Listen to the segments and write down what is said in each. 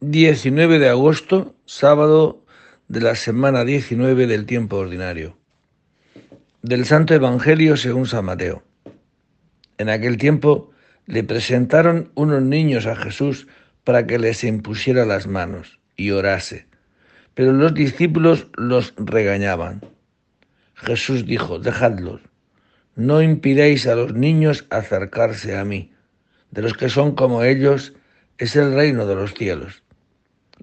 19 de agosto, sábado de la semana 19 del tiempo ordinario. Del Santo Evangelio según San Mateo. En aquel tiempo le presentaron unos niños a Jesús para que les impusiera las manos y orase. Pero los discípulos los regañaban. Jesús dijo, dejadlos, no impidáis a los niños acercarse a mí. De los que son como ellos es el reino de los cielos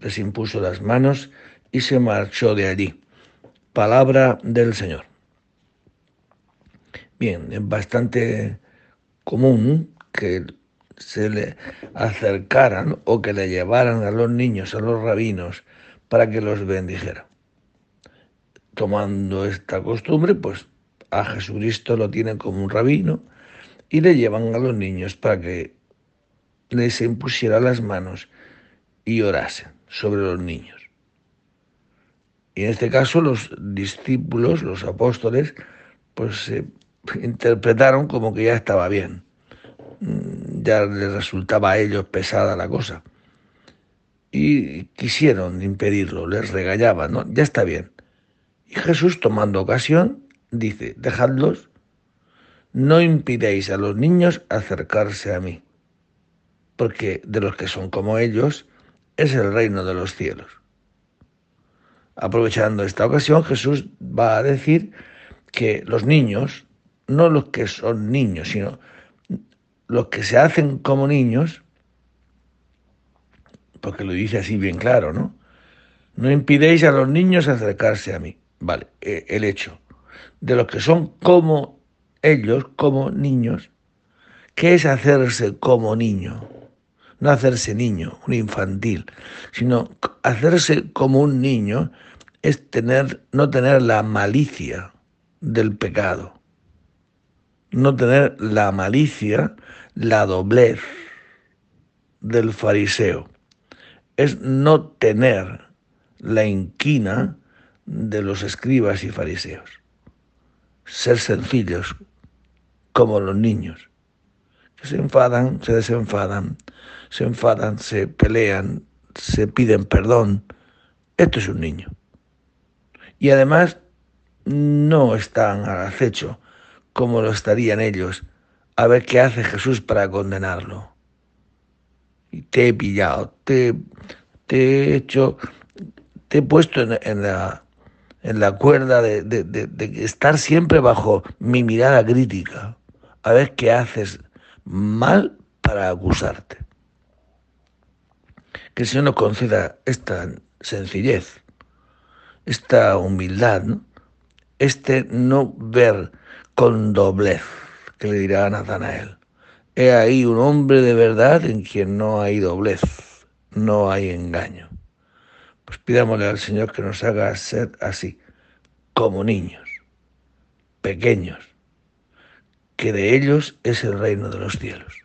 les impuso las manos y se marchó de allí. Palabra del Señor. Bien, es bastante común que se le acercaran o que le llevaran a los niños, a los rabinos, para que los bendijeran. Tomando esta costumbre, pues a Jesucristo lo tienen como un rabino y le llevan a los niños para que les impusiera las manos y orasen sobre los niños. Y en este caso los discípulos, los apóstoles, pues se interpretaron como que ya estaba bien. Mm, ya les resultaba a ellos pesada la cosa. Y quisieron impedirlo, les regañaban, ¿no? Ya está bien. Y Jesús, tomando ocasión, dice, dejadlos, no impidéis a los niños acercarse a mí, porque de los que son como ellos, es el reino de los cielos. Aprovechando esta ocasión, Jesús va a decir que los niños, no los que son niños, sino los que se hacen como niños, porque lo dice así bien claro, ¿no? No impidéis a los niños acercarse a mí. Vale, e, el hecho de los que son como ellos, como niños, ¿qué es hacerse como niño? No hacerse niño, un infantil, sino hacerse como un niño es tener, no tener la malicia del pecado, no tener la malicia, la doblez del fariseo, es no tener la inquina de los escribas y fariseos, ser sencillos como los niños, se enfadan, se desenfadan, se enfadan, se pelean, se piden perdón. Esto es un niño. Y además no están al acecho como lo estarían ellos a ver qué hace Jesús para condenarlo. Y te he pillado, te, te he hecho, te he puesto en, la, en la cuerda de, de estar siempre bajo mi mirada crítica, a ver qué haces mal para acusarte. Que el Señor nos conceda esta sencillez, esta humildad, este no ver con doblez, que le dirá a Natanael. He ahí un hombre de verdad en quien no hay doblez, no hay engaño. Pues pidámosle al Señor que nos haga ser así, como niños, pequeños, que de ellos es el reino de los cielos.